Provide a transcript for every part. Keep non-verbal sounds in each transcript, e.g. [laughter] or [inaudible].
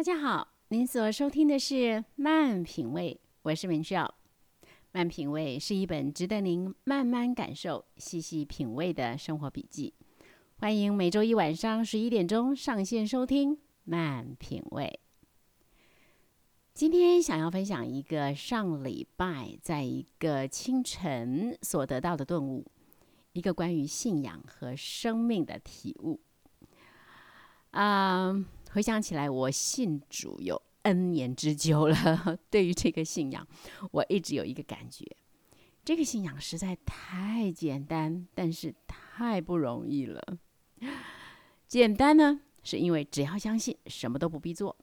大家好，您所收听的是《慢品味》，我是明少。《慢品味》是一本值得您慢慢感受、细细品味的生活笔记。欢迎每周一晚上十一点钟上线收听《慢品味》。今天想要分享一个上礼拜在一个清晨所得到的顿悟，一个关于信仰和生命的体悟。啊。回想起来，我信主有 N 年之久了。[laughs] 对于这个信仰，我一直有一个感觉：这个信仰实在太简单，但是太不容易了。简单呢，是因为只要相信，什么都不必做。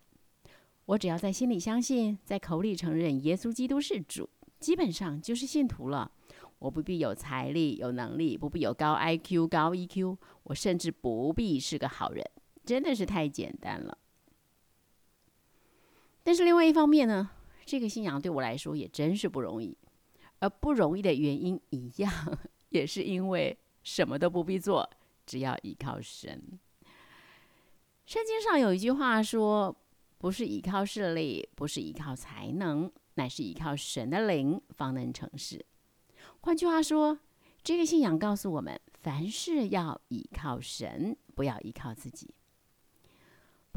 我只要在心里相信，在口里承认耶稣基督是主，基本上就是信徒了。我不必有财力、有能力，不必有高 IQ、高 EQ，我甚至不必是个好人。真的是太简单了，但是另外一方面呢，这个信仰对我来说也真是不容易，而不容易的原因一样，也是因为什么都不必做，只要依靠神。圣经上有一句话说：“不是依靠势力，不是依靠才能，乃是依靠神的灵，方能成事。”换句话说，这个信仰告诉我们，凡事要依靠神，不要依靠自己。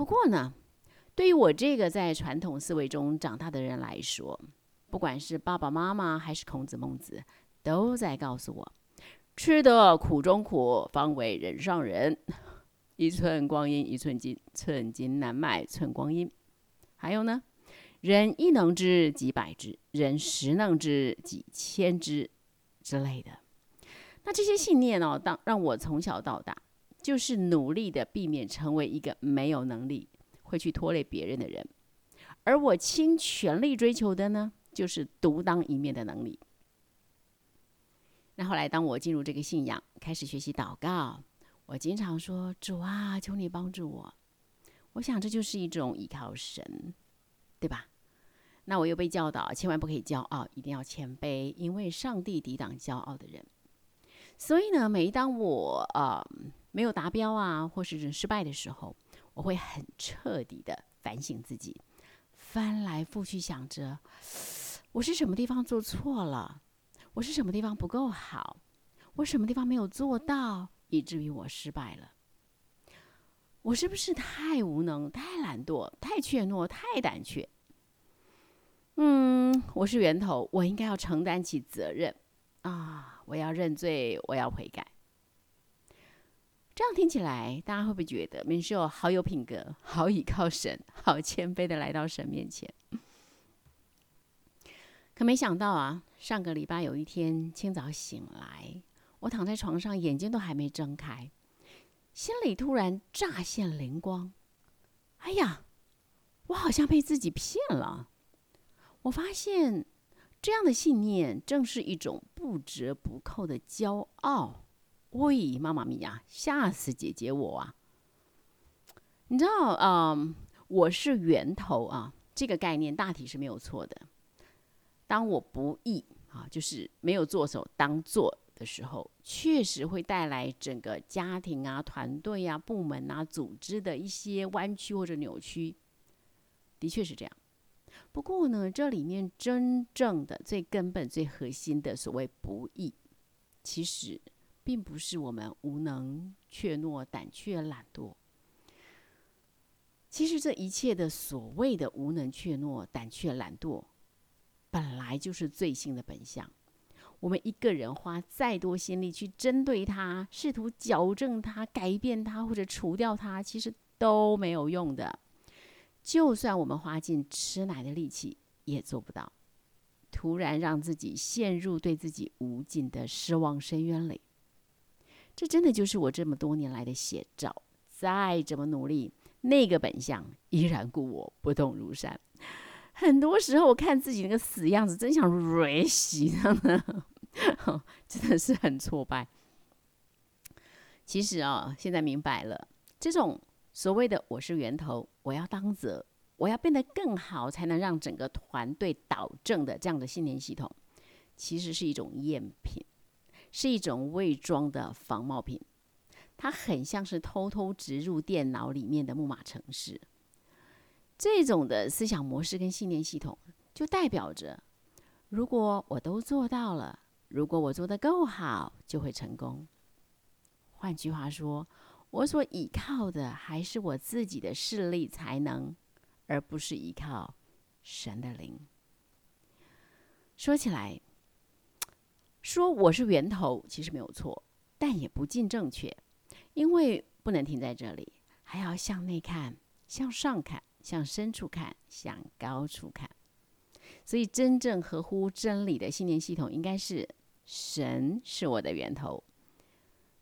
不过呢，对于我这个在传统思维中长大的人来说，不管是爸爸妈妈还是孔子孟子，都在告诉我：吃得苦中苦，方为人上人。一寸光阴一寸金，寸金难买寸光阴。还有呢，人一能知几百知，人十能知几千知之类的。那这些信念哦，当让我从小到大。就是努力的避免成为一个没有能力会去拖累别人的人，而我倾全力追求的呢，就是独当一面的能力。那后来，当我进入这个信仰，开始学习祷告，我经常说：“主啊，求你帮助我。”我想这就是一种依靠神，对吧？那我又被教导，千万不可以骄傲，一定要谦卑，因为上帝抵挡骄傲的人。所以呢，每当我呃。没有达标啊，或是失败的时候，我会很彻底的反省自己，翻来覆去想着，我是什么地方做错了，我是什么地方不够好，我什么地方没有做到，以至于我失败了。我是不是太无能、太懒惰、太怯懦、太胆怯？嗯，我是源头，我应该要承担起责任啊！我要认罪，我要悔改。这样听起来，大家会不会觉得明秀好有品格，好倚靠神，好谦卑的来到神面前？[laughs] 可没想到啊，上个礼拜有一天清早醒来，我躺在床上，眼睛都还没睁开，心里突然乍现灵光。哎呀，我好像被自己骗了。我发现这样的信念，正是一种不折不扣的骄傲。喂，妈妈咪呀，吓死姐姐我啊！你知道，嗯，我是源头啊，这个概念大体是没有错的。当我不义啊，就是没有做手当做的时候，确实会带来整个家庭啊、团队啊、部门啊、组织的一些弯曲或者扭曲，的确是这样。不过呢，这里面真正的最根本、最核心的所谓不义，其实。并不是我们无能、怯懦、胆怯、懒惰。其实这一切的所谓的无能、怯懦、胆怯、懒惰，本来就是罪性的本相。我们一个人花再多心力去针对他，试图矫正他、改变他或者除掉他，其实都没有用的。就算我们花尽吃奶的力气，也做不到。突然让自己陷入对自己无尽的失望深渊里。这真的就是我这么多年来的写照。再怎么努力，那个本相依然故我，不动如山。很多时候，我看自己那个死样子，真想瑞洗呢，[laughs] 真的是很挫败。其实啊，现在明白了，这种所谓的“我是源头，我要当责，我要变得更好，才能让整个团队导正”的这样的信念系统，其实是一种赝品。是一种伪装的仿冒品，它很像是偷偷植入电脑里面的木马程式。这种的思想模式跟信念系统，就代表着，如果我都做到了，如果我做的够好，就会成功。换句话说，我所依靠的还是我自己的势力才能，而不是依靠神的灵。说起来，说我是源头，其实没有错，但也不尽正确，因为不能停在这里，还要向内看，向上看。向深处看，向高处看，所以真正合乎真理的信念系统，应该是神是我的源头。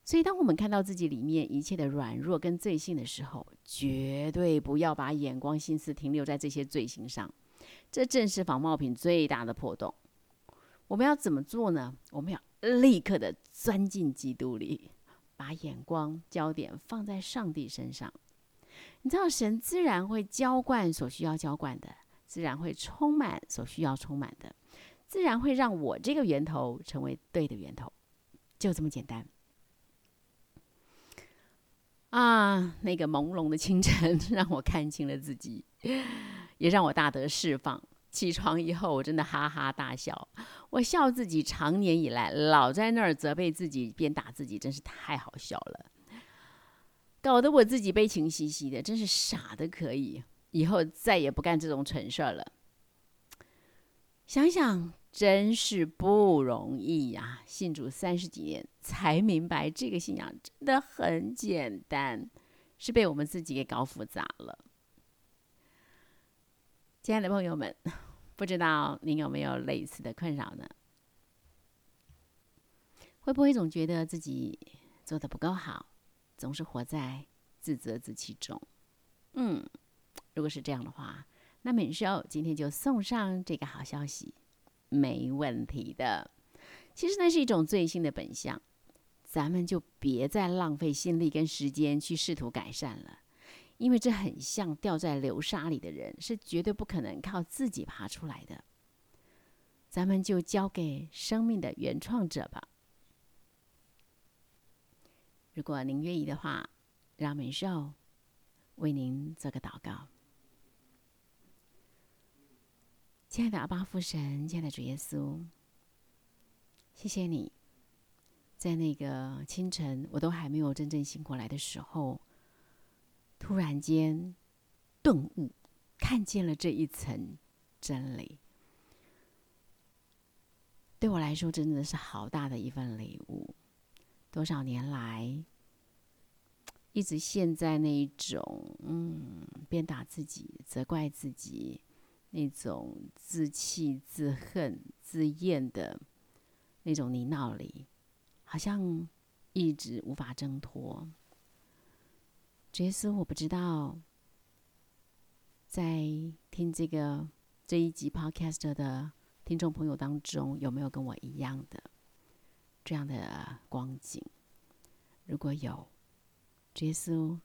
所以，当我们看到自己里面一切的软弱跟罪性的时候，绝对不要把眼光、心思停留在这些罪行上。这正是仿冒品最大的破洞。我们要怎么做呢？我们要立刻的钻进基督里，把眼光焦点放在上帝身上。你知道，神自然会浇灌所需要浇灌的，自然会充满所需要充满的，自然会让我这个源头成为对的源头，就这么简单。啊，那个朦胧的清晨 [laughs] 让我看清了自己，也让我大得释放。起床以后，我真的哈哈大笑，我笑自己长年以来老在那儿责备自己、鞭打自己，真是太好笑了。搞得我自己悲情兮兮的，真是傻的可以。以后再也不干这种蠢事儿了。想想真是不容易呀！信主三十几年，才明白这个信仰真的很简单，是被我们自己给搞复杂了。亲爱的朋友们，不知道您有没有类似的困扰呢？会不会总觉得自己做的不够好？总是活在自责自弃中，嗯，如果是这样的话，那敏秀今天就送上这个好消息，没问题的。其实那是一种最新的本相，咱们就别再浪费心力跟时间去试图改善了，因为这很像掉在流沙里的人，是绝对不可能靠自己爬出来的。咱们就交给生命的原创者吧。如果您愿意的话，让美少为您做个祷告。亲爱的阿巴父神，亲爱的主耶稣，谢谢你，在那个清晨我都还没有真正醒过来的时候，突然间顿悟，看见了这一层真理，对我来说真的是好大的一份礼物。多少年来，一直陷在那一种嗯，鞭打自己、责怪自己，那种自弃、自恨、自厌的那种泥淖里，好像一直无法挣脱。杰斯，我不知道，在听这个这一集 Podcast 的听众朋友当中，有没有跟我一样的？这样的光景，如果有，耶稣，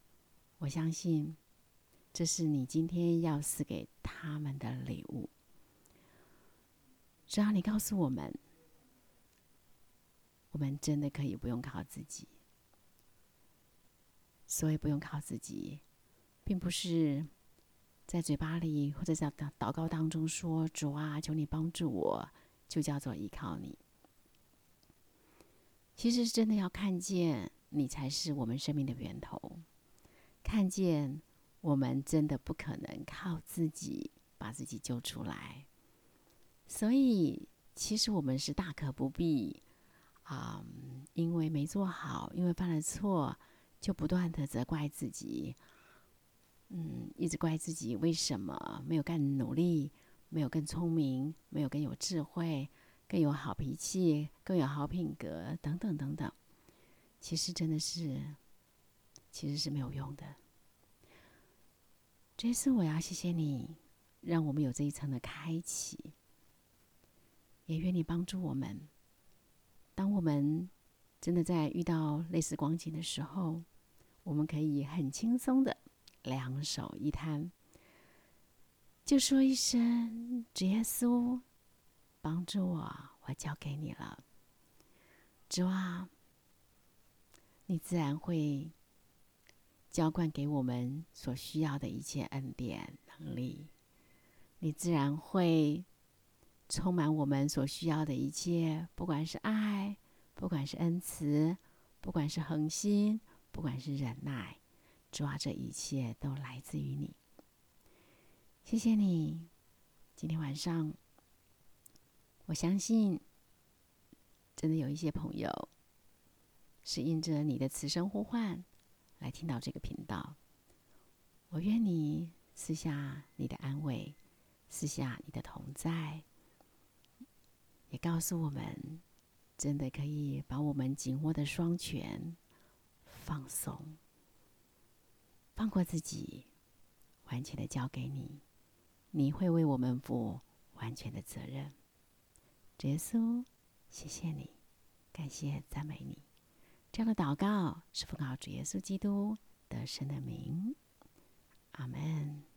我相信这是你今天要赐给他们的礼物。只要你告诉我们，我们真的可以不用靠自己。所以不用靠自己，并不是在嘴巴里或者在祷告当中说：“主啊，求你帮助我。”就叫做依靠你。其实真的要看见你才是我们生命的源头，看见我们真的不可能靠自己把自己救出来，所以其实我们是大可不必啊，因为没做好，因为犯了错，就不断的责怪自己，嗯，一直怪自己为什么没有更努力，没有更聪明，没有更有智慧。更有好脾气，更有好品格，等等等等，其实真的是，其实是没有用的。这次我要谢谢你，让我们有这一层的开启，也愿你帮助我们。当我们真的在遇到类似光景的时候，我们可以很轻松的两手一摊，就说一声“主耶稣”。帮助我，我交给你了。主啊，你自然会浇灌给我们所需要的一切恩典能力，你自然会充满我们所需要的一切，不管是爱，不管是恩慈，不管是恒心，不管是忍耐，抓着，一切都来自于你。谢谢你，今天晚上，我相信，真的有一些朋友是因着你的此生呼唤来听到这个频道。我愿你赐下你的安慰，赐下你的同在，也告诉我们，真的可以把我们紧握的双拳松，放过自己，完全的交给你。你会为我们负完全的责任，耶稣，谢谢你，感谢赞美你。这样的祷告是奉靠主耶稣基督得胜的名，阿门。